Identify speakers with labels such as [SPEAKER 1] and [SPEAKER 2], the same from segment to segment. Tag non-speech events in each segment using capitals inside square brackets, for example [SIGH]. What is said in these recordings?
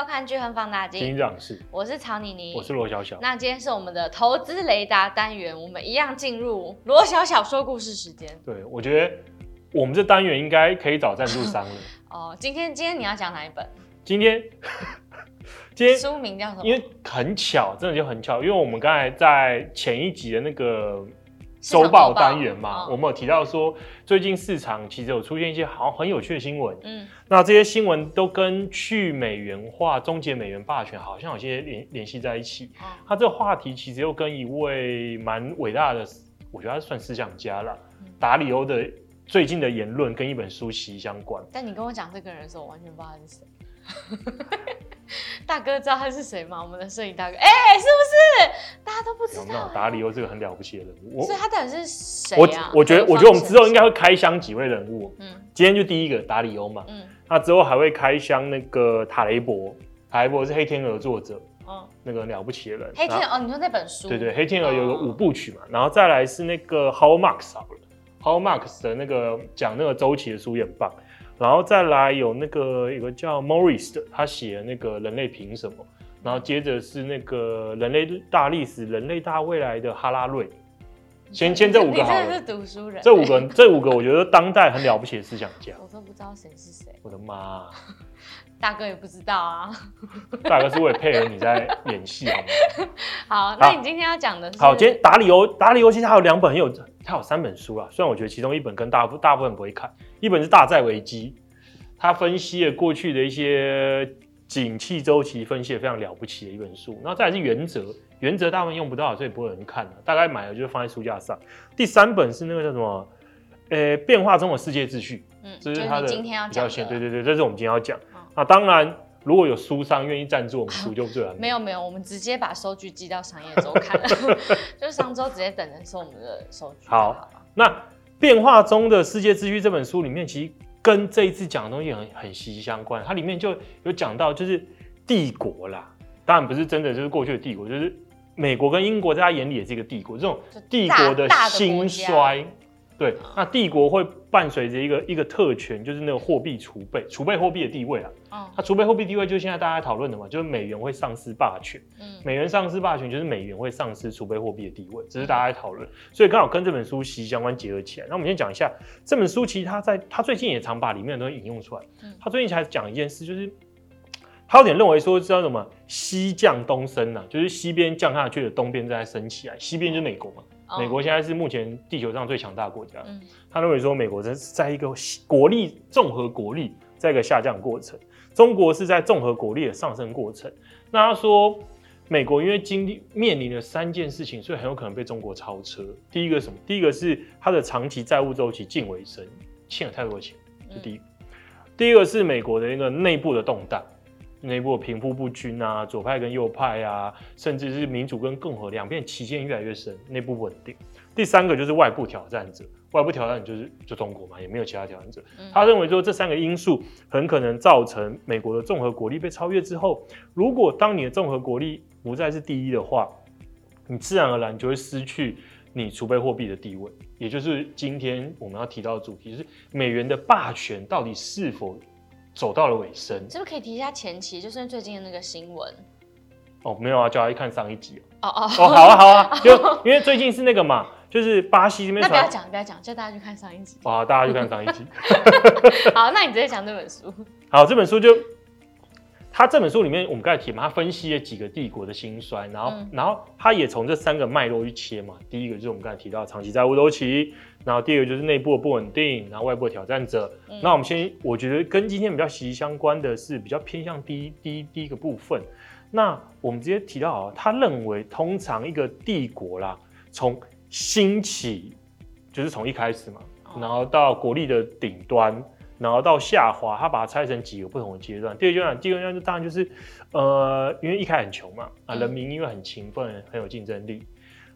[SPEAKER 1] 收看《巨亨 Fund 大镜》，
[SPEAKER 2] 金长是，
[SPEAKER 1] 我是曹妮妮，
[SPEAKER 2] 我是罗小小。
[SPEAKER 1] 那今天是我们的投资雷达单元，我们一样进入罗小小说故事时间。
[SPEAKER 2] 对，我觉得我们这单元应该可以找赞助商了。[LAUGHS]
[SPEAKER 1] 哦，今天今天你要讲哪一本？
[SPEAKER 2] 今天 [LAUGHS] 今天
[SPEAKER 1] 书名叫什么？
[SPEAKER 2] 因为很巧，真的就很巧，因为我们刚才在前一集的那个。周报单元嘛，我们有提到说，最近市场其实有出现一些好像很有趣的新闻。嗯，那这些新闻都跟去美元化、终结美元霸权好像有些联联系在一起。他这个话题其实又跟一位蛮伟大的，我觉得他算思想家了，达里欧的最近的言论跟一本书息息相关。
[SPEAKER 1] 但你跟我讲这个人的时候，我完全不知道他是谁。[LAUGHS] 大哥知道他是谁吗？我们的摄影大哥，哎、欸，是不是大家都不知道？有
[SPEAKER 2] 达里欧这个很了不起的人物，
[SPEAKER 1] 所以他到底是谁啊？
[SPEAKER 2] 我我觉得，我觉得我们之后应该会开箱几位人物。嗯，今天就第一个达里欧嘛。嗯，那之后还会开箱那个塔雷博，塔雷博是黑天鹅作者。嗯，那个了不起的人。
[SPEAKER 1] 黑天鹅，哦，你说那本书？
[SPEAKER 2] 对对，黑天鹅有个五部曲嘛，哦、然后再来是那个了，Howard Marks 的那个讲那个周期的书也很棒。然后再来有那个有个叫 Morris 的，他写的那个人类凭什么？然后接着是那个人类大历史、人类大未来的哈拉瑞。先先这五个好了。
[SPEAKER 1] 你真的是读书人。
[SPEAKER 2] 这五个，这五个我觉得当代很了不起的思想家。
[SPEAKER 1] 我都不知道谁是谁。
[SPEAKER 2] 我的妈！
[SPEAKER 1] 大哥也不知道啊。[LAUGHS]
[SPEAKER 2] 大哥是为了配合你在演戏好吗？[LAUGHS]
[SPEAKER 1] 好，那你今天要讲的是？
[SPEAKER 2] 好，今天达里欧，达里欧其实他有两本很有，他有三本书啊。虽然我觉得其中一本跟大部大部分不会看。一本是大债危机，他分析了过去的一些景气周期，分析的非常了不起的一本书。然后再来是原则，原则大部分用不到，所以不会有人看了。大概买了就是放在书架上。第三本是那个叫什么？呃、欸，变化中的世界秩序。嗯，这是他的比较先。对对对，这是我们今天要讲。嗯、那当然，如果有书商愿意赞助我们书，就最完美。
[SPEAKER 1] 没有没有，我们直接把收据寄到商业周刊，[LAUGHS] 就是商周直接等人收我们的收据好。
[SPEAKER 2] 好，那。变化中的世界秩序这本书里面，其实跟这一次讲的东西很很息息相关。它里面就有讲到，就是帝国啦，当然不是真的就是过去的帝国，就是美国跟英国在他眼里也是一个帝国，这种帝国的兴衰。对，那帝国会伴随着一个一个特权，就是那个货币储备、储备货币的地位啊。嗯，它储备货币地位就是现在大家讨论的嘛，就是美元会丧失霸权。嗯，美元丧失霸权就是美元会丧失储备货币的地位，只是大家在讨论。所以刚好跟这本书息息相关结合起来。那我们先讲一下这本书，其实他在他最近也常把里面的东西引用出来。嗯，他最近才讲一件事，就是他有点认为说，知道什么西降东升啊，就是西边降下去的东边正在升起来，西边就是美国嘛。美国现在是目前地球上最强大的国家。嗯，他认为说，美国是在一个国力综合国力在一个下降过程，中国是在综合国力的上升过程。那他说，美国因为经历面临了三件事情，所以很有可能被中国超车。第一个什么？第一个是它的长期债务周期近尾声，欠了太多钱，这第一个。第一个是美国的一个内部的动荡。内部贫富不均啊，左派跟右派啊，甚至是民主跟共和两边旗舰越来越深，内部不稳定。第三个就是外部挑战者，外部挑战者就是就中国嘛，也没有其他挑战者。嗯、他认为说这三个因素很可能造成美国的综合国力被超越之后，如果当你的综合国力不再是第一的话，你自然而然就会失去你储备货币的地位，也就是今天我们要提到的主题，就是美元的霸权到底是否走到了尾声，
[SPEAKER 1] 是不是可以提一下前期？就是最近的那个新闻。
[SPEAKER 2] 哦，没有啊，叫他去看上一集
[SPEAKER 1] 哦哦哦，
[SPEAKER 2] 好啊好啊，就因为最近是那个嘛，就是巴西这边。
[SPEAKER 1] 那不要讲，不要讲，叫大家去看上一集。
[SPEAKER 2] 好，大家去看上一集。[LAUGHS]
[SPEAKER 1] 好，那你直接讲这本书。[LAUGHS]
[SPEAKER 2] 好，这本书就。他这本书里面，我们刚才提嘛，他分析了几个帝国的兴衰，然后，嗯、然后他也从这三个脉络去切嘛。第一个就是我们刚才提到长期债务周期，然后第二个就是内部的不稳定，然后外部的挑战者。嗯、那我们先，我觉得跟今天比较息息相关的是比较偏向第一第一第一个部分。那我们直接提到啊，他认为通常一个帝国啦，从兴起就是从一开始嘛，然后到国力的顶端。然后到下滑，他把它拆成几个不同的阶段。第二阶段，第二阶段就当然就是，呃，因为一开始很穷嘛，啊，人民因为很勤奋，很有竞争力，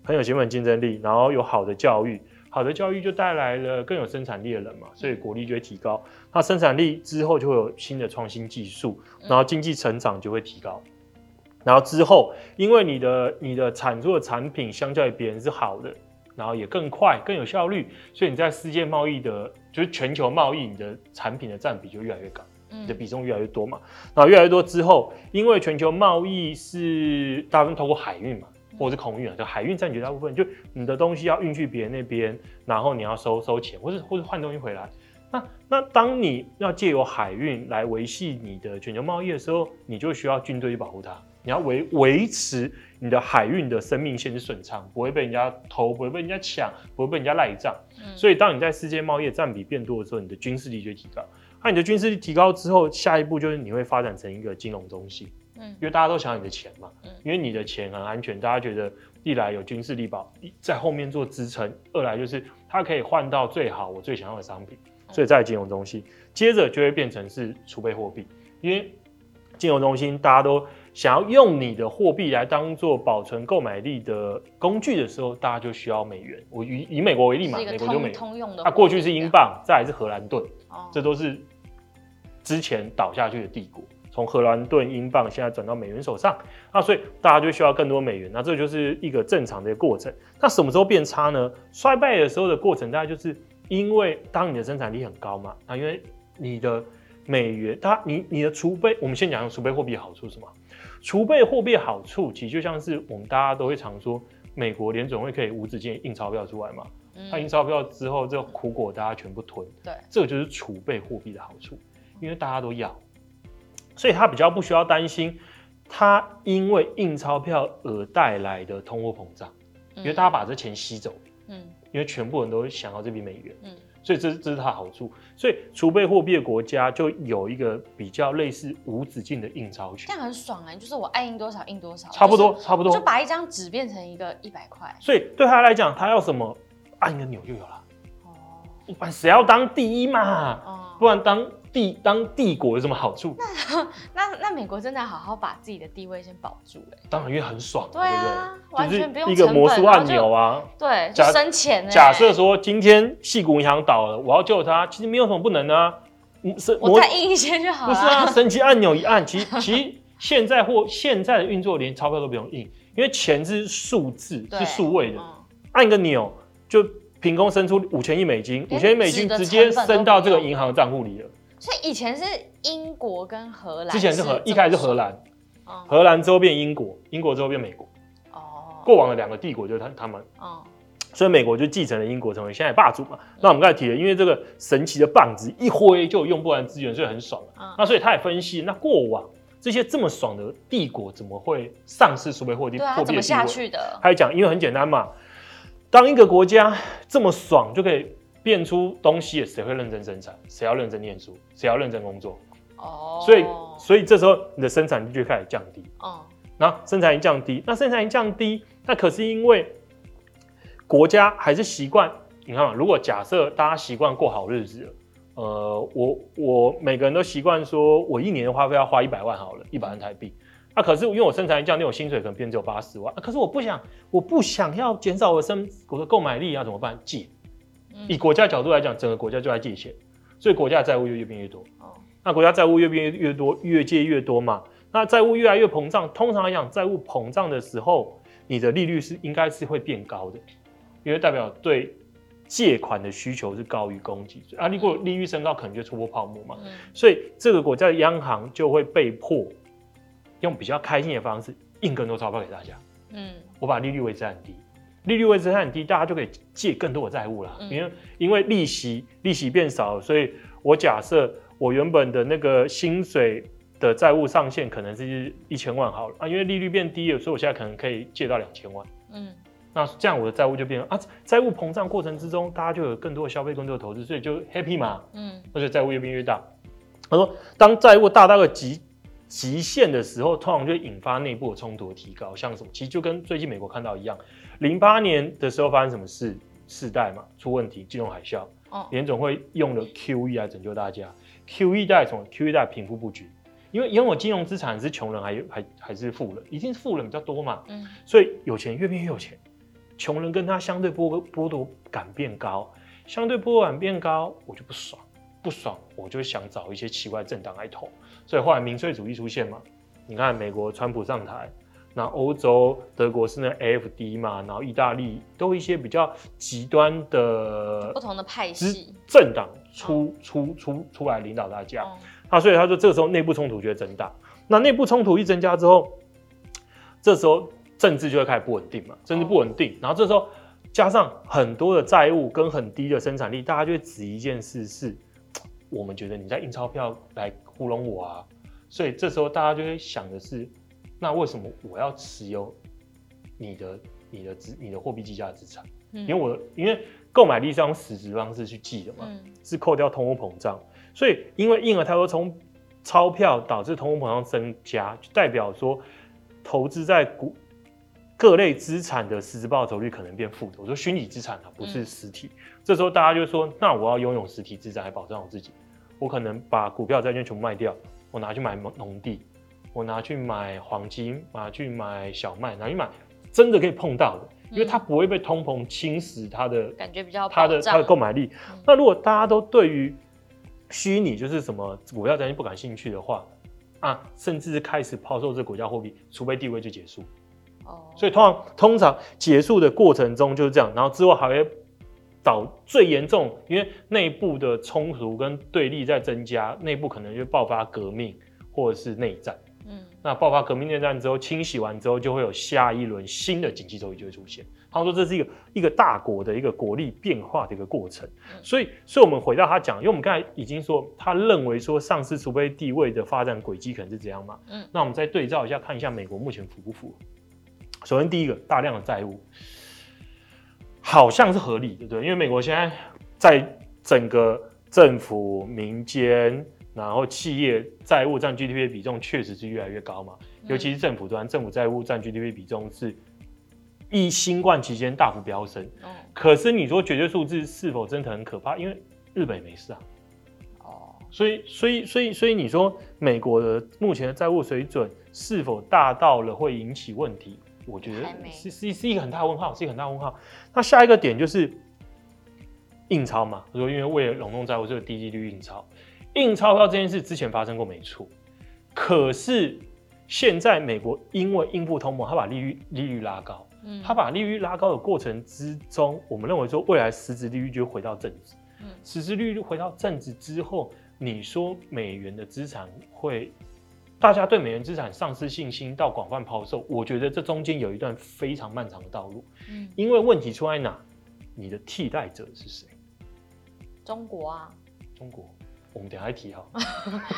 [SPEAKER 2] 很有勤奋竞争力，然后有好的教育，好的教育就带来了更有生产力的人嘛，所以国力就会提高。那生产力之后就会有新的创新技术，然后经济成长就会提高。然后之后，因为你的你的产出的产品相较于别人是好的。然后也更快、更有效率，所以你在世界贸易的，就是全球贸易，你的产品的占比就越来越高。你的比重越来越多嘛。那越来越多之后，因为全球贸易是大部分通过海运嘛，或者是空运啊，就海运占绝大部分，就你的东西要运去别人那边，然后你要收收钱，或是或是换东西回来。那那当你要借由海运来维系你的全球贸易的时候，你就需要军队去保护它。你要维维持你的海运的生命线是顺畅，不会被人家偷，不会被人家抢，不会被人家赖账。嗯、所以当你在世界贸易的占比变多的时候，你的军事力就提高。那你的军事力提高之后，下一步就是你会发展成一个金融中心。嗯，因为大家都想要你的钱嘛。嗯，因为你的钱很安全，大家觉得一来有军事力保在后面做支撑，二来就是它可以换到最好我最想要的商品。所以在金融中心，接着就会变成是储备货币，因为金融中心大家都。想要用你的货币来当做保存购买力的工具的时候，大家就需要美元。我以以美国为例嘛，美国就美通用的。它、啊、过去是英镑，再来是荷兰盾，哦、这都是之前倒下去的帝国。从荷兰盾、英镑现在转到美元手上，那所以大家就需要更多美元。那这就是一个正常的过程。那什么时候变差呢？衰败的时候的过程，大概就是因为当你的生产力很高嘛，啊，因为你的美元，它你你的储备，我们先讲储备货币的好处是什么？储备货币好处，其实就像是我们大家都会常说，美国联总会可以无止境印钞票出来嘛。它、嗯、印钞票之后，这个苦果大家全部吞。对，这个就是储备货币的好处，因为大家都要，所以他比较不需要担心他因为印钞票而带来的通货膨胀，因为大家把这钱吸走。嗯，因为全部人都想要这笔美元。嗯。所以这是这是他好处，所以储备货币的国家就有一个比较类似无止境的印钞权，
[SPEAKER 1] 这样很爽啊、欸，就是我爱印多少印多少，
[SPEAKER 2] 差不多差不多，
[SPEAKER 1] 就把一张纸变成一个一百块。
[SPEAKER 2] 所以对他来讲，他要什么按个钮就有了。哦，不然谁要当第一嘛？哦，不然当。帝当帝国有什么好处？
[SPEAKER 1] 那那那美国真的要好好把自己的地位先保住哎。
[SPEAKER 2] 当然，因为很爽，
[SPEAKER 1] 对啊，完全不用
[SPEAKER 2] 一个魔术按钮啊。
[SPEAKER 1] 对，就生钱。
[SPEAKER 2] 假设说今天矽谷银行倒了，我要救它，其实没有什么不能啊。
[SPEAKER 1] 我再印一些就好了。
[SPEAKER 2] 不是啊，神奇按钮一按，其实其实现在或现在的运作连钞票都不用印，因为钱是数字，是数位的，按个钮就凭空生出五千亿美金，五千亿美金直接升到这个银行的账户里了。
[SPEAKER 1] 所以以前是英国跟荷兰，
[SPEAKER 2] 之前是荷，一开始是荷兰，嗯、荷兰之后变英国，英国之后变美国。哦，过往的两个帝国就是他他们。哦，所以美国就继承了英国，成为现在霸主嘛。嗯、那我们刚才提了，因为这个神奇的棒子一挥就用不完资源，所以很爽。嗯、那所以他也分析，那过往这些这么爽的帝国怎么会丧失储备货币？
[SPEAKER 1] 对啊，怎么下去的？
[SPEAKER 2] 他讲，因为很简单嘛，当一个国家这么爽就可以。变出东西，谁会认真生产？谁要认真念书？谁要认真工作？哦，所以所以这时候你的生产力就开始降低。哦，然后生产力降低，那生产力降低，那可是因为国家还是习惯。你看嘛，如果假设大家习惯过好日子了，呃，我我每个人都习惯说，我一年的花费要花一百万好了，一百万台币。那可是因为我生产力降低，我薪水可能变只有八十万。可是我不想，我不想要减少我生我的购买力，啊怎么办？借。以国家角度来讲，整个国家就在借钱，所以国家的债务就越变越多。哦，那国家债务越变越多，越借越多嘛。那债务越来越膨胀，通常来讲，债务膨胀的时候，你的利率是应该是会变高的，因为代表对借款的需求是高于供给。啊，如果利率升高，可能就戳破泡沫嘛。嗯，所以这个国家的央行就会被迫用比较开心的方式印更多钞票给大家。嗯，我把利率维持很低。利率位置很低，大家就可以借更多的债务了。因为因为利息利息变少，所以我假设我原本的那个薪水的债务上限可能是一千万好了啊，因为利率变低了，所以我现在可能可以借到两千万。嗯，那这样我的债务就变啊，债务膨胀过程之中，大家就有更多的消费、更多的投资，所以就 happy 嘛。嗯，而且债务越变越大。他说，当债务大到个极极限的时候，通常就会引发内部的冲突的提高，像什么？其实就跟最近美国看到一样。零八年的时候发生什么事？世代嘛出问题，金融海啸。哦，联总会用了 QE 来拯救大家。QE 代什么？QE 代贫富不均，因为拥有金融资产是穷人还还还是富人？一定是富人比较多嘛。嗯，所以有钱越变越有钱，穷人跟他相对剥剥夺感变高，相对剥夺感变高，我就不爽，不爽我就想找一些奇怪政党来投，所以后来民粹主义出现嘛。你看美国川普上台。那欧洲，德国是那 AFD 嘛，然后意大利都一些比较极端的
[SPEAKER 1] 不同的派系。
[SPEAKER 2] 政党出出出出来领导大家。啊，所以他说这个时候内部冲突就会增大。那内部冲突一增加之后，这时候政治就会开始不稳定嘛，政治不稳定，然后这时候加上很多的债务跟很低的生产力，大家就会指一件事是，我们觉得你在印钞票来糊弄我啊，所以这时候大家就会想的是，那为什么我要持有你的你的资你的货币计价资产？因为我因为购买力是用实质方式去计的嘛，是扣掉通货膨胀，所以因为印了太多从钞票，导致通货膨胀增加，就代表说投资在股各类资产的实质报酬率可能变负的。我说虚拟资产啊，不是实体。这时候大家就说，那我要拥有实体资产来保障我自己，我可能把股票债券全部卖掉，我拿去买农地，我拿去买黄金，拿去买小麦，拿去买真的可以碰到的。因为它不会被通膨侵蚀，它的
[SPEAKER 1] 感觉比较
[SPEAKER 2] 它的它的购买力。嗯、那如果大家都对于虚拟就是什么股票、债券不感兴趣的话，啊，甚至是开始抛售这国家货币，储备地位就结束。哦，所以通常通常结束的过程中就是这样，然后之后还会导最严重，因为内部的冲突跟对立在增加，内部可能就爆发革命或者是内战。嗯，那爆发革命内战之后，清洗完之后，就会有下一轮新的经济周期就会出现。他说这是一个一个大国的一个国力变化的一个过程。所以，所以我们回到他讲，因为我们刚才已经说，他认为说上市储备地位的发展轨迹可能是这样嘛。嗯，那我们再对照一下，看一下美国目前符不符合。首先，第一个大量的债务，好像是合理的，对不对？因为美国现在在整个政府、民间。然后企业债务占 GDP 的比重确实是越来越高嘛，尤其是政府端，政府债务占 GDP 比重是一新冠期间大幅飙升。可是你说绝对数字是否真的很可怕？因为日本也没事啊。哦，所以所以所以所以你说美国的目前的债务水准是否大到了会引起问题？我觉得是是是一个很大问号，是一个很大问号。那下一个点就是印钞嘛，说因为为了笼络债务，这个低利率印钞。印钞票这件事之前发生过没错，可是现在美国因为应付通膨，他把利率利率拉高，嗯，他把利率拉高的过程之中，我们认为说未来实质利率就回到正值，嗯，实质利率回到正值之后，你说美元的资产会，大家对美元资产丧失信心到广泛抛售，我觉得这中间有一段非常漫长的道路，嗯，因为问题出在哪？你的替代者是谁？
[SPEAKER 1] 中国啊，
[SPEAKER 2] 中国。我们等下再提哈。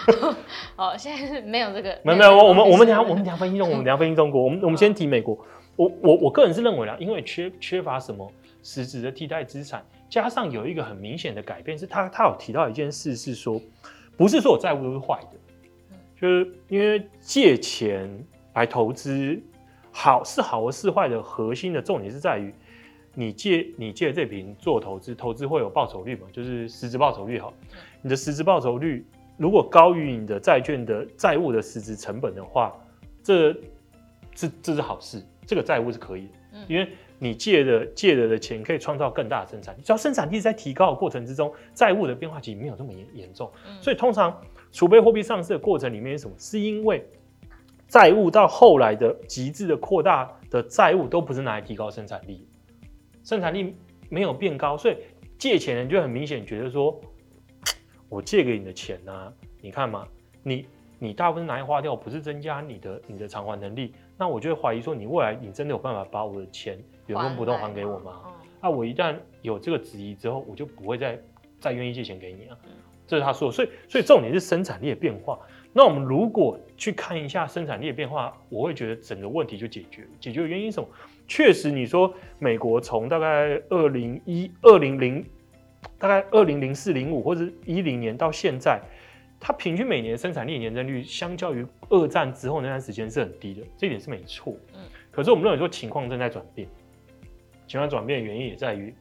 [SPEAKER 2] [LAUGHS]
[SPEAKER 1] 好，现在是没有这个。
[SPEAKER 2] 没有没有，我们我们等下我们等下分析中，我们等下分析中国。我们我们先提美国。我我我个人是认为啦，因为缺缺乏什么实质的替代资产，加上有一个很明显的改变，是他他有提到一件事，是说不是所有债务都是坏的，就是因为借钱来投资，好是好和是坏的核心的重点是在于。你借你借这笔做投资，投资会有报酬率嘛？就是实质报酬率好。你的实质报酬率如果高于你的债券的债务的实质成本的话，这这这是好事，这个债务是可以的，因为你借的借的的钱可以创造更大的生产力。只要生产力在提高的过程之中，债务的变化其实没有这么严严重。所以通常储备货币上市的过程里面是什么？是因为债务到后来的极致的扩大的债务都不是拿来提高生产力。生产力没有变高，所以借钱人就很明显觉得说，我借给你的钱呢、啊，你看嘛，你你大部分拿来花掉，不是增加你的你的偿还能力，那我就会怀疑说，你未来你真的有办法把我的钱原封不动还给我吗？那我一旦有这个质疑之后，我就不会再再愿意借钱给你啊。这是他说的，所以所以重点是生产力的变化。那我们如果去看一下生产力的变化，我会觉得整个问题就解决了。解决的原因是什么？确实，你说美国从大概二零一二零零，大概二零零四零五或者一零年到现在，它平均每年的生产力年增率，相较于二战之后那段时间是很低的，这一点是没错。嗯，可是我们认为说情况正在转变，情况转变的原因也在于，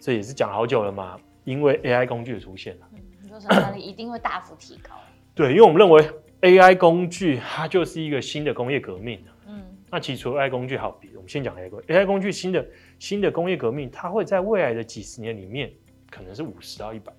[SPEAKER 2] 这也是讲好久了嘛，因为 AI 工具的出现了，
[SPEAKER 1] 嗯，你说生产力一定会大幅提高。
[SPEAKER 2] 对，因为我们认为 AI 工具它就是一个新的工业革命。嗯那其实除了 AI 工具好比，我们先讲 AI 工具。AI 工具新的新的工业革命，它会在未来的几十年里面，可能是五十到一百，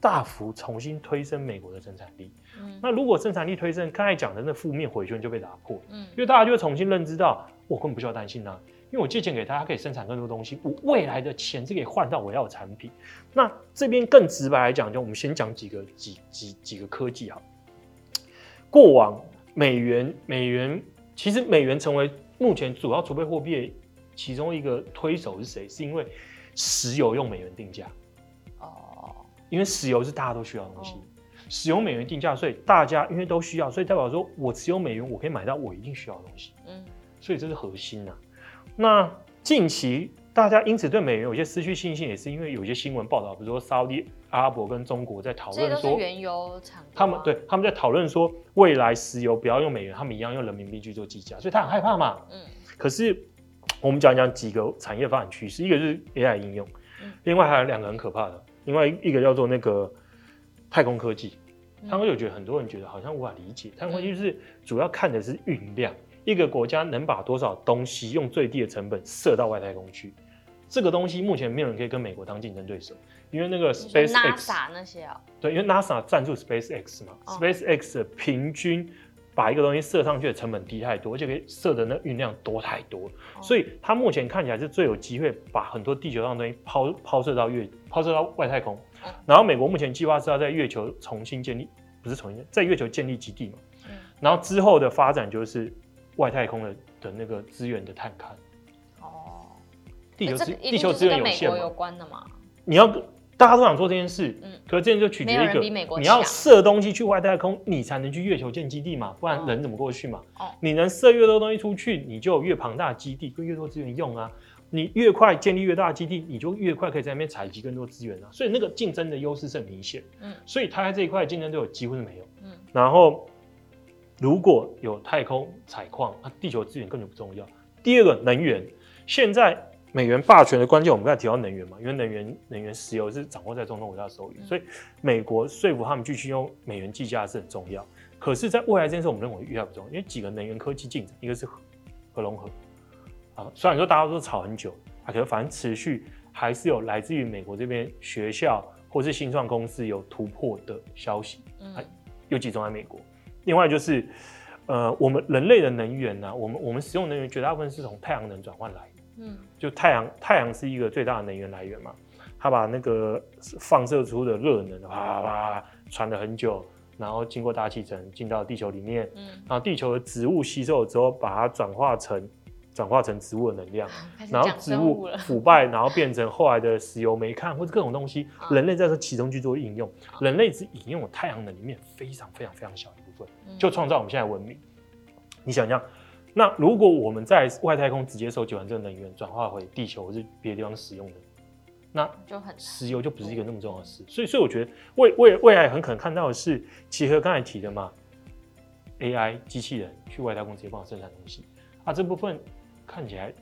[SPEAKER 2] 大幅重新推升美国的生产力。嗯，那如果生产力推升，刚才讲的那负面回圈就被打破。嗯，因为大家就会重新认知到，我根本不需要担心啊，因为我借钱给他，他可以生产更多东西，我未来的钱是可以换到我要的产品。那这边更直白来讲，就我们先讲几个几几几个科技哈。过往美元美元其实美元成为目前主要储备货币其中一个推手是谁？是因为石油用美元定价哦，因为石油是大家都需要的东西，哦、使用美元定价，所以大家因为都需要，所以代表说我持有美元，我可以买到我一定需要的东西。嗯，所以这是核心呐、啊。那近期大家因此对美元有些失去信心，也是因为有些新闻报道，比如说沙乌地阿拉伯跟中国在讨论说，
[SPEAKER 1] 原油厂
[SPEAKER 2] 他们对他们在讨论说，未来石油不要用美元，他们一样用人民币去做计价，所以他很害怕嘛。嗯，可是我们讲讲几个产业发展趋势，一个是 AI 应用，另外还有两个很可怕的，另外一个叫做那个太空科技。他们有觉得很多人觉得好像无法理解，太空科技就是主要看的是运量。一个国家能把多少东西用最低的成本射到外太空去？这个东西目前没有人可以跟美国当竞争对手，因为那个 SpaceX
[SPEAKER 1] 那些啊，
[SPEAKER 2] 对，因为 NASA 赞助 SpaceX 嘛、哦、，SpaceX 的平均把一个东西射上去的成本低太多，而且可以射的那运量多太多，哦、所以它目前看起来是最有机会把很多地球上的东西抛抛射到月抛射到外太空。哦、然后美国目前计划是要在月球重新建立，不是重新在月球建立基地嘛？嗯、然后之后的发展就是。外太空的的那个资源的探勘，哦，地球资地球资源有限嘛？
[SPEAKER 1] 有关的嘛？
[SPEAKER 2] 你要大家都想做这件事，嗯，可是这件就取决于一个，你要射东西去外太空，你才能去月球建基地嘛，不然人怎么过去嘛？哦，你能射越多东西出去，你就有越庞大的基地，跟越多资源用啊。你越快建立越大的基地，你就越快可以在那边采集更多资源啊。所以那个竞争的优势是很明显，嗯，所以它在这一块竞争对手几乎是没有，嗯，然后。如果有太空采矿，那地球资源根本不重要。第二个，能源，现在美元霸权的关键，我们刚才提到能源嘛，因为能源、能源、石油是掌握在中东国家手里，所以美国说服他们继续用美元计价是很重要。可是，在未来这件事，我们认为越来越不重要，因为几个能源科技进展，一个是核核融合啊，虽然说大家都吵很久，啊，可是反正持续还是有来自于美国这边学校或是新创公司有突破的消息，嗯，又集中在美国。另外就是，呃，我们人类的能源呢、啊，我们我们使用能源绝大部分是从太阳能转换来的，嗯，就太阳太阳是一个最大的能源来源嘛，它把那个放射出的热能啪啪啪传了很久，然后经过大气层进到地球里面，嗯，然后地球的植物吸收了之后，把它转化成。转化成植物的能量，然后植物腐败，然后变成后来的石油、煤炭或者各种东西，人类在这其中去做应用。人类只引用了太阳能里面非常非常非常小一部分，就创造我们现在文明。你想想，那如果我们在外太空直接收集完这个能源，转化回地球或是别的地方使用的，那就很石油就不是一个那么重要的事。所以，所以我觉得未未未来很可能看到的是，结合刚才提的嘛，AI 机器人去外太空直接帮我生产东西啊，这部分。看起来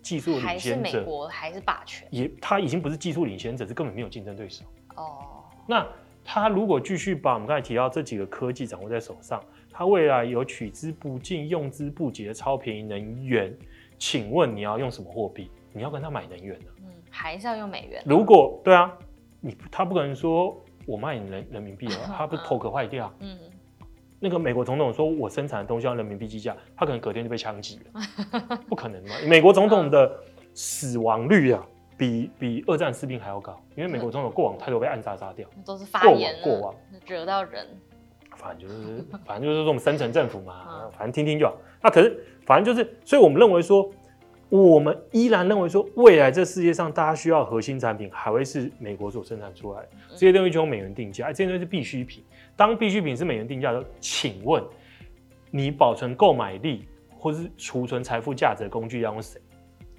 [SPEAKER 2] 技术领先者，还是美国
[SPEAKER 1] 还是霸权？
[SPEAKER 2] 也，他已经不是技术领先者，是根本没有竞争对手。哦，那他如果继续把我们刚才提到这几个科技掌握在手上，他未来有取之不尽、用之不竭的超便宜能源，请问你要用什么货币？你要跟他买能源呢？
[SPEAKER 1] 嗯，还是要用美元？
[SPEAKER 2] 如果对啊，你他不可能说我卖你人人民币啊，[LAUGHS] 他不是头壳坏掉？嗯。那个美国总统说：“我生产的东西要人民币计价，他可能隔天就被枪击了，[LAUGHS] 不可能嘛？美国总统的死亡率啊，比比二战士兵还要高，因为美国总统过往太多被暗杀杀掉，
[SPEAKER 1] 都是发言
[SPEAKER 2] 过往
[SPEAKER 1] 惹到人。
[SPEAKER 2] 反正就是，反正就是这种深层政府嘛，反正听听就好。那可是，反正就是，所以我们认为说。”我们依然认为说，未来这世界上大家需要核心产品还会是美国所生产出来的，这些东西就用美元定价，这些东西是必需品。当必需品是美元定价的时候，请问你保存购买力或是储存财富价值的工具要用谁？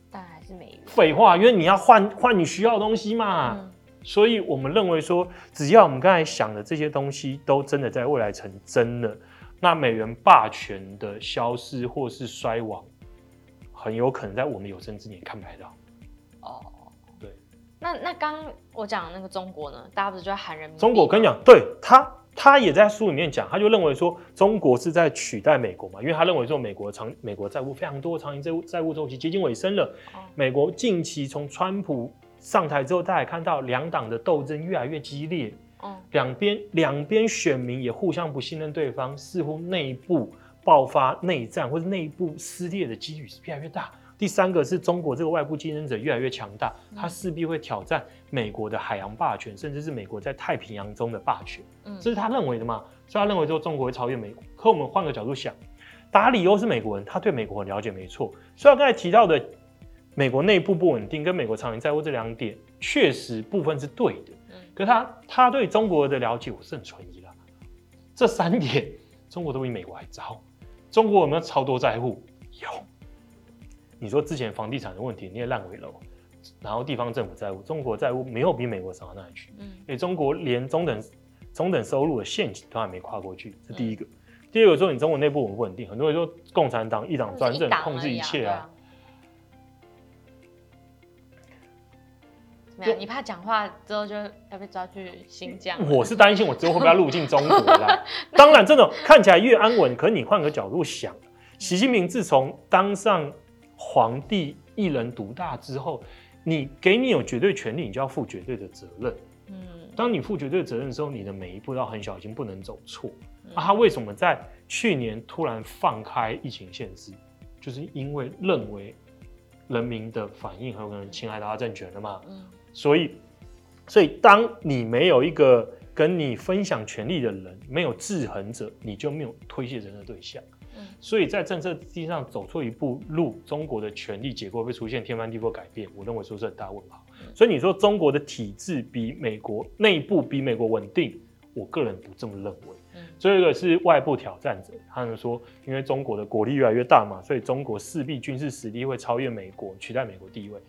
[SPEAKER 1] 当然还是美元。
[SPEAKER 2] 废话，因为你要换换你需要的东西嘛。嗯、所以我们认为说，只要我们刚才想的这些东西都真的在未来成真了，那美元霸权的消失或是衰亡。很有可能在我们有生之年看不太到。哦，对。
[SPEAKER 1] 那那刚我讲那个中国呢？大家不是就在喊人民？
[SPEAKER 2] 中国，我跟你讲，对他，他也在书里面讲，他就认为说中国是在取代美国嘛，因为他认为说美国长美国债务非常多，长期债务债务周期接近尾声了。哦、美国近期从川普上台之后，大家也看到两党的斗争越来越激烈。嗯。两边两边选民也互相不信任对方，似乎内部。爆发内战或者内部撕裂的几率是越来越大。第三个是中国这个外部竞争者越来越强大，它势必会挑战美国的海洋霸权，甚至是美国在太平洋中的霸权。嗯，这是他认为的嘛？所以他认为说中国会超越美国。可我们换个角度想，达里欧是美国人，他对美国很了解，没错。所以刚才提到的美国内部不稳定跟美国长期债务这两点，确实部分是对的。可是他他对中国的了解，我是很存疑啦。这三点，中国都比美国还糟。中国有没有超多债务？有。你说之前房地产的问题，那些烂尾楼，然后地方政府债务，中国债务没有比美国少到哪里去。嗯。因为中国连中等中等收入的陷阱都还没跨过去，这第一个。嗯、第二个说你中国内部稳不稳定，很多人说共产党一党专政控制一切啊。
[SPEAKER 1] 没有，你怕讲话之后就要被抓去新疆？
[SPEAKER 2] 我是担心我之后会不会要入境中国啦。当然，这种看起来越安稳，可是你换个角度想，习近平自从当上皇帝一人独大之后，你给你有绝对权利，你就要负绝对的责任。嗯，当你负绝对的责任的时候，你的每一步都要很小心，不能走错。啊，他为什么在去年突然放开疫情限制？就是因为认为人民的反应很有可能侵害到他政权了嘛。嗯。所以，所以当你没有一个跟你分享权力的人，没有制衡者，你就没有推卸责任的对象。嗯，所以在政策地上走错一步路，中国的权力结构会出现天翻地覆改变。我认为说是很大问号。所以你说中国的体制比美国内部比美国稳定，我个人不这么认为。嗯，这个是外部挑战者，他们说，因为中国的国力越来越大嘛，所以中国势必军事实力会超越美国，取代美国地位。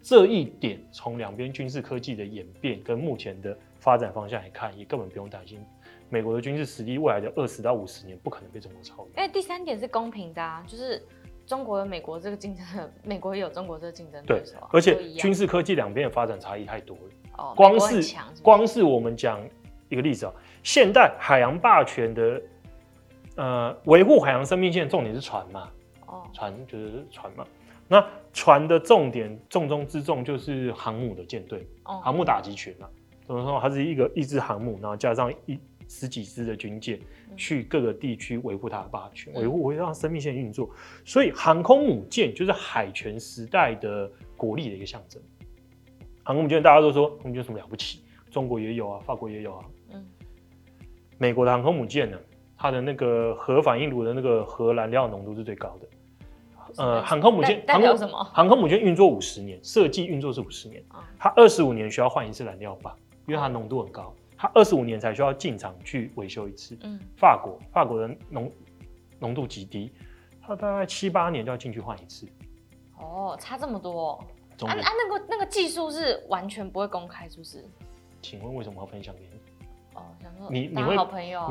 [SPEAKER 2] 这一点从两边军事科技的演变跟目前的发展方向来看，也根本不用担心美国的军事实力未来的二十到五十年不可能被中国超越。
[SPEAKER 1] 第三点是公平的啊，就是中国有美国这个竞争，美国也有中国这个竞争对手啊。
[SPEAKER 2] 对，而且军事科技两边的发展差异太多了。哦，光是，是光是我们讲一个例子啊，现代海洋霸权的呃维护海洋生命线重点是船嘛？哦，船就是船嘛。那船的重点，重中之重就是航母的舰队，航母打击群啊。怎么说？它是一个一支航母，然后加上一十几支的军舰，去各个地区维护它的霸权，维护维护它生命线运作。所以航空母舰就是海权时代的国力的一个象征。航空母舰大家都说，航空母舰有什么了不起？中国也有啊，法国也有啊。嗯。美国的航空母舰呢，它的那个核反应炉的那个核燃料浓度是最高的。呃，航空母舰，航空什么？航空母舰运作五十年，设计运作是五十年，它二十五年需要换一次燃料棒，因为它浓度很高，它二十五年才需要进厂去维修一次。嗯，法国，法国的浓浓度极低，它大概七八年就要进去换一次。
[SPEAKER 1] 哦，差这么多。啊啊，那个那个技术是完全不会公开，是不是？
[SPEAKER 2] 请问为什么要分享给你？
[SPEAKER 1] 哦，想说你你会好朋友。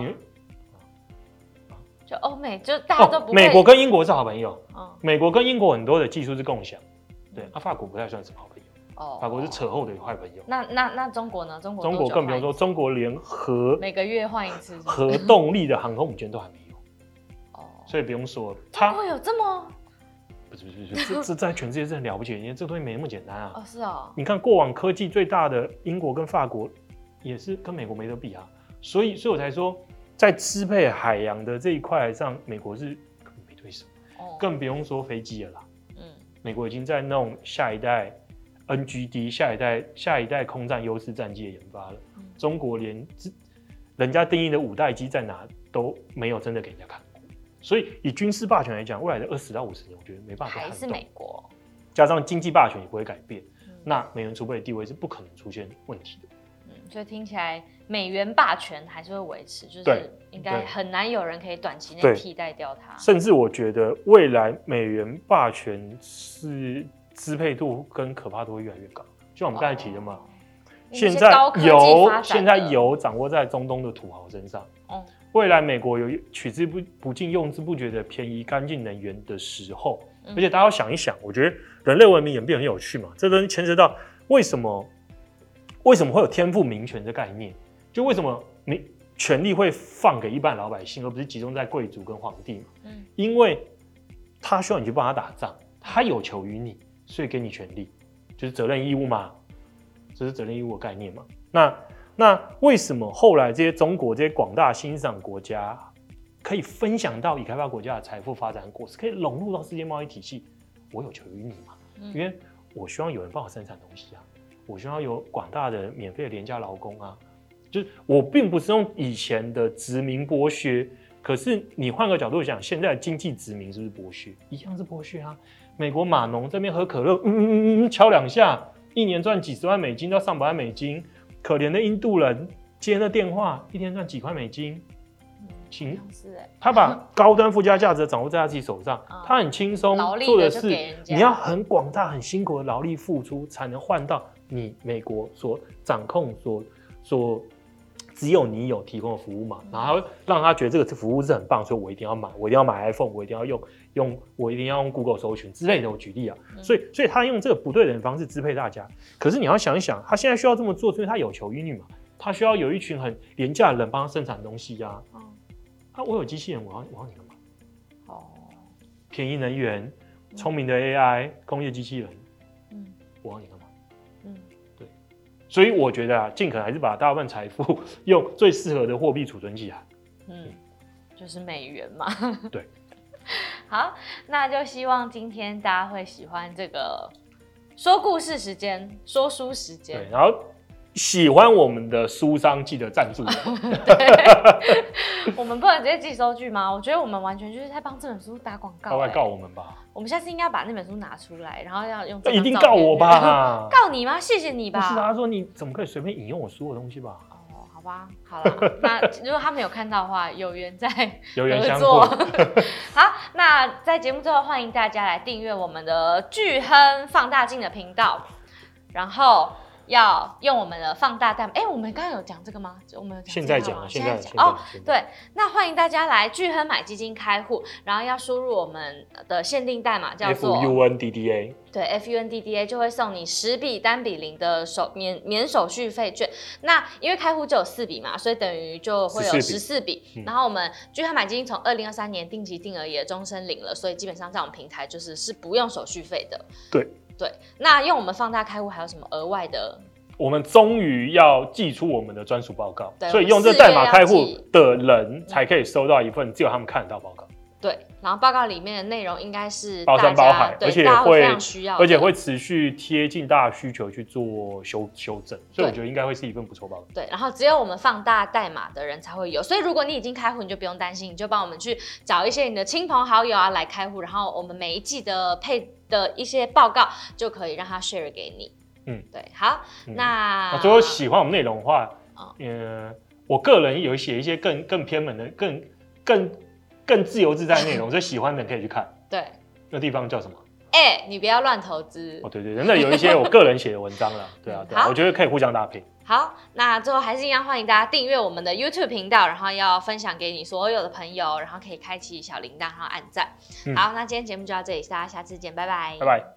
[SPEAKER 1] 就欧美，就大家都不、哦。
[SPEAKER 2] 美国跟英国是好朋友。嗯，美国跟英国很多的技术是共享。对，啊，法国不太算是好朋友。哦，法国是扯后的坏朋友。
[SPEAKER 1] 那那那中国呢？中国
[SPEAKER 2] 中国更不用说，中国连核
[SPEAKER 1] 每个月换一次
[SPEAKER 2] 核动力的航空母舰都还没有。哦，所以不用说，
[SPEAKER 1] 它会有这么？
[SPEAKER 2] 不是不是不是，这这在全世界是很了不起的，因为这东西没那么简单啊。
[SPEAKER 1] 哦，是哦。
[SPEAKER 2] 你看过往科技最大的英国跟法国，也是跟美国没得比啊。所以，所以我才说。在支配海洋的这一块上，美国是根本没对手，更不用说飞机了啦。嗯，美国已经在弄下一代 NGD，下一代下一代空战优势战机的研发了。中国连人家定义的五代机在哪都没有真的给人家看过，所以以军事霸权来讲，未来的二十到五十年，我觉得没办法。
[SPEAKER 1] 还是美国，
[SPEAKER 2] 加上经济霸权也不会改变，那美元储备的地位是不可能出现问题的。
[SPEAKER 1] 所以听起来美元霸权还是会维持，就是应该很难有人可以短期内替代掉它。
[SPEAKER 2] 甚至我觉得未来美元霸权是支配度跟可怕度会越来越高。就像我们刚才提的嘛，哦、现在油现在油掌握在中东的土豪身上。嗯、未来美国有取之不不尽、用之不绝的便宜干净能源的时候，嗯、而且大家要想一想，我觉得人类文明演变很有趣嘛，这东西牵涉到为什么。为什么会有天赋民权的概念？就为什么你权力会放给一般老百姓，而不是集中在贵族跟皇帝嘛？嗯，因为他需要你去帮他打仗，他有求于你，所以给你权力，就是责任义务嘛。这是责任义务的概念嘛？那那为什么后来这些中国这些广大欣赏国家可以分享到已开发国家的财富发展果实，可以融入到世界贸易体系？我有求于你嘛？嗯，因为我希望有人帮我生产东西啊。我需要有广大的免费廉价劳工啊，就是我并不是用以前的殖民剥削，可是你换个角度想，现在的经济殖民是不是剥削？一样是剥削啊！美国码农这边喝可乐，嗯嗯嗯嗯，敲两下，一年赚几十万美金到上百万美金。可怜的印度人接那电话，一天赚几块美金。行，他把高端附加价值掌握在他自己手上，嗯、他很轻松做的是，你要很广大、很辛苦的劳力付出，才能换到你美国所掌控、所所只有你有提供的服务嘛。然后让他觉得这个服务是很棒，所以我一定要买，我一定要买 iPhone，我一定要用用，我一定要用 Google 搜寻之类的。我举例啊，所以所以他用这个不对等的方式支配大家。可是你要想一想，他现在需要这么做，是因为他有求于你嘛，他需要有一群很廉价的人帮他生产东西呀、啊。啊，我有机器人，我要我要你干嘛？哦，便宜能源、聪明的 AI、工业机器人，嗯，我要你干嘛？所以我觉得啊，尽可能还是把大部分财富用最适合的货币储存起来。
[SPEAKER 1] 嗯，就是美元嘛。
[SPEAKER 2] 对。[LAUGHS]
[SPEAKER 1] 好，那就希望今天大家会喜欢这个说故事时间、说书时间。
[SPEAKER 2] 对，然后。喜欢我们的书商，记得赞助 [LAUGHS]
[SPEAKER 1] 我们不能直接寄收据吗？我觉得我们完全就是在帮这本书打广告、欸。
[SPEAKER 2] 来告我们吧。
[SPEAKER 1] 我们下次应该把那本书拿出来，然后要用。
[SPEAKER 2] 一定告我吧？[LAUGHS]
[SPEAKER 1] 告你吗？谢谢你吧。
[SPEAKER 2] 不是，他说你怎么可以随便引用我书的东西吧？
[SPEAKER 1] 哦，好吧，好了。[LAUGHS] 那如果他没有看到的话，有缘再
[SPEAKER 2] 有缘相作。
[SPEAKER 1] 好，那在节目最后，欢迎大家来订阅我们的巨亨放大镜的频道，然后。要用我们的放大代码，哎、欸，我们刚刚有讲这个吗？我们有讲
[SPEAKER 2] 现在讲，现在讲
[SPEAKER 1] 哦。对，那欢迎大家来聚亨买基金开户，然后要输入我们的限定代码叫做
[SPEAKER 2] FUNDDA。
[SPEAKER 1] 对，FUNDDA 就会送你十笔单笔零的手免免手续费券。那因为开户就有四笔嘛，所以等于就会有十四笔。然后我们聚亨买基金从二零二三年定期定额也终身领了，所以基本上在我们平台就是是不用手续费的。
[SPEAKER 2] 对。
[SPEAKER 1] 对，那用我们放大开户还有什么额外的？
[SPEAKER 2] 我们终于要寄出我们的专属报告，所以用这代码开户的人才可以收到一份只有他们看得到报告。
[SPEAKER 1] 对，然后报告里面的内容应该是
[SPEAKER 2] 包山包海，而且会
[SPEAKER 1] 而
[SPEAKER 2] 且会持续贴近大家需求去做修修正，所以我觉得应该会是一份不错报告。
[SPEAKER 1] 对，然后只有我们放大代码的人才会有，所以如果你已经开户，你就不用担心，你就帮我们去找一些你的亲朋好友啊来开户，然后我们每一季的配的一些报告就可以让他 share 给你。嗯，对，好，嗯、那
[SPEAKER 2] 如果喜欢我们内容的话，嗯、呃，我个人有写一些更更偏门的、更更更自由自在的内容，所以喜欢的人可以去看。
[SPEAKER 1] 对，
[SPEAKER 2] 那地方叫什么？
[SPEAKER 1] 哎、欸，你不要乱投资。
[SPEAKER 2] 哦，对对，那有一些我个人写的文章了，[LAUGHS] 对啊，对啊，我觉得可以互相搭配。
[SPEAKER 1] 好，那最后还是一样，欢迎大家订阅我们的 YouTube 频道，然后要分享给你所有的朋友，然后可以开启小铃铛，然后按赞。嗯、好，那今天节目就到这里，大家下次见，拜拜，
[SPEAKER 2] 拜拜。